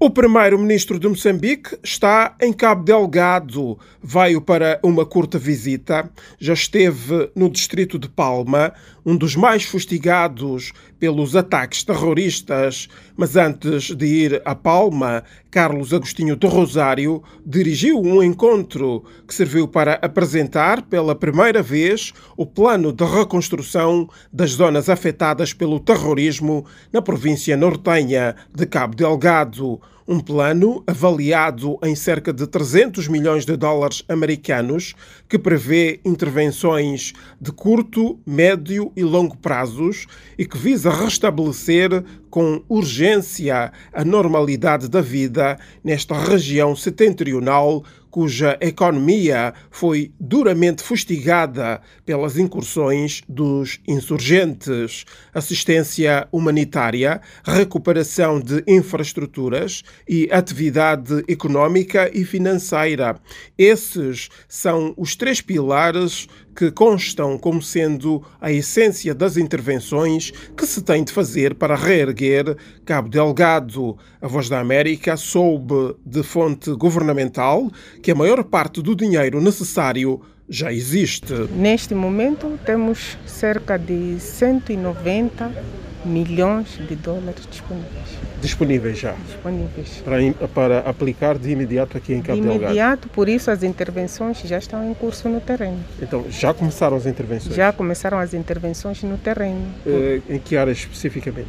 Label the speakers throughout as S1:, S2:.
S1: O primeiro-ministro de Moçambique está em Cabo Delgado. Veio para uma curta visita. Já esteve no distrito de Palma, um dos mais fustigados pelos ataques terroristas. Mas antes de ir a Palma, Carlos Agostinho de Rosário dirigiu um encontro que serviu para apresentar pela primeira vez o plano de reconstrução das zonas afetadas pelo terrorismo na província nortenha de Cabo Delgado um plano avaliado em cerca de 300 milhões de dólares americanos que prevê intervenções de curto, médio e longo prazos e que visa restabelecer com urgência a normalidade da vida nesta região setentrional cuja economia foi duramente fustigada pelas incursões dos insurgentes, assistência humanitária, recuperação de infraestruturas e atividade econômica e financeira. Esses são os três pilares que constam como sendo a essência das intervenções que se tem de fazer para reerguer Cabo Delgado. A Voz da América soube de fonte governamental que a maior parte do dinheiro necessário já existe.
S2: Neste momento temos cerca de 190 milhões de dólares disponíveis.
S1: Disponíveis já?
S2: Disponíveis.
S1: Para, para aplicar de imediato aqui em Cabo Delgado?
S2: De imediato, por isso as intervenções já estão em curso no terreno.
S1: Então, já começaram as intervenções?
S2: Já começaram as intervenções no terreno.
S1: Eh, em que áreas especificamente?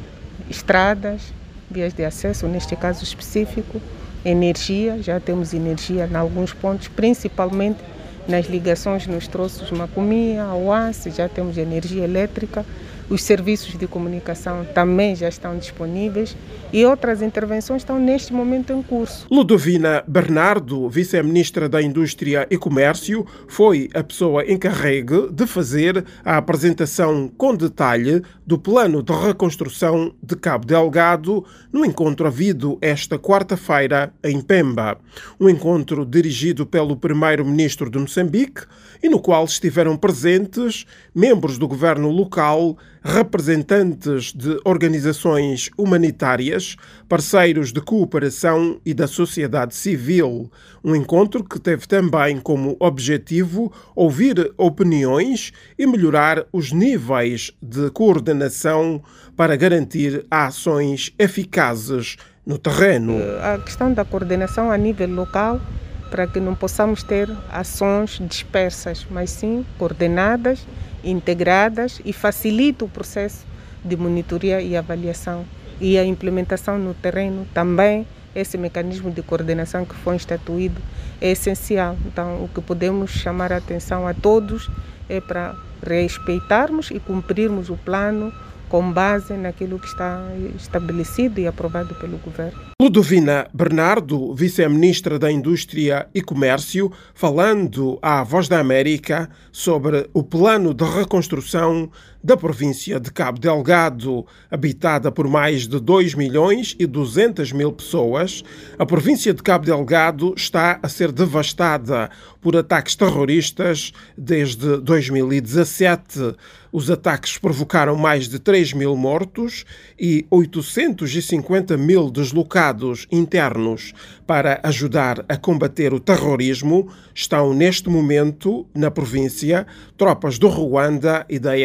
S2: Estradas, vias de acesso, neste caso específico, energia, já temos energia em alguns pontos, principalmente nas ligações nos troços Macomia, Oace, já temos energia elétrica os serviços de comunicação também já estão disponíveis e outras intervenções estão neste momento em curso.
S1: Ludovina Bernardo, vice-ministra da Indústria e Comércio, foi a pessoa encarregue de fazer a apresentação com detalhe do plano de reconstrução de Cabo Delgado no encontro havido esta quarta-feira em Pemba. Um encontro dirigido pelo primeiro-ministro de Moçambique e no qual estiveram presentes membros do governo local, representantes de organizações humanitárias, parceiros de cooperação e da sociedade civil. Um encontro que teve também como objetivo ouvir opiniões e melhorar os níveis de coordenação para garantir ações eficazes no terreno.
S2: A questão da coordenação a nível local para que não possamos ter ações dispersas, mas sim coordenadas, integradas e facilita o processo de monitoria e avaliação e a implementação no terreno também esse mecanismo de coordenação que foi instituído é essencial. Então, o que podemos chamar a atenção a todos é para respeitarmos e cumprirmos o plano com base naquilo que está estabelecido e aprovado pelo governo.
S1: Ludovina Bernardo, vice-ministra da Indústria e Comércio, falando à Voz da América sobre o plano de reconstrução da província de Cabo Delgado, habitada por mais de 2 milhões e 200 mil pessoas. A província de Cabo Delgado está a ser devastada por ataques terroristas desde 2017. Os ataques provocaram mais de 3 mil mortos e 850 mil deslocados internos. Para ajudar a combater o terrorismo, estão neste momento na província tropas do Ruanda e da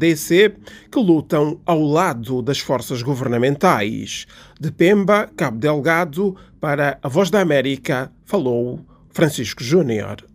S1: SADC que lutam ao lado das forças governamentais. De Pemba, Cabo Delgado, para a Voz da América, falou Francisco Júnior.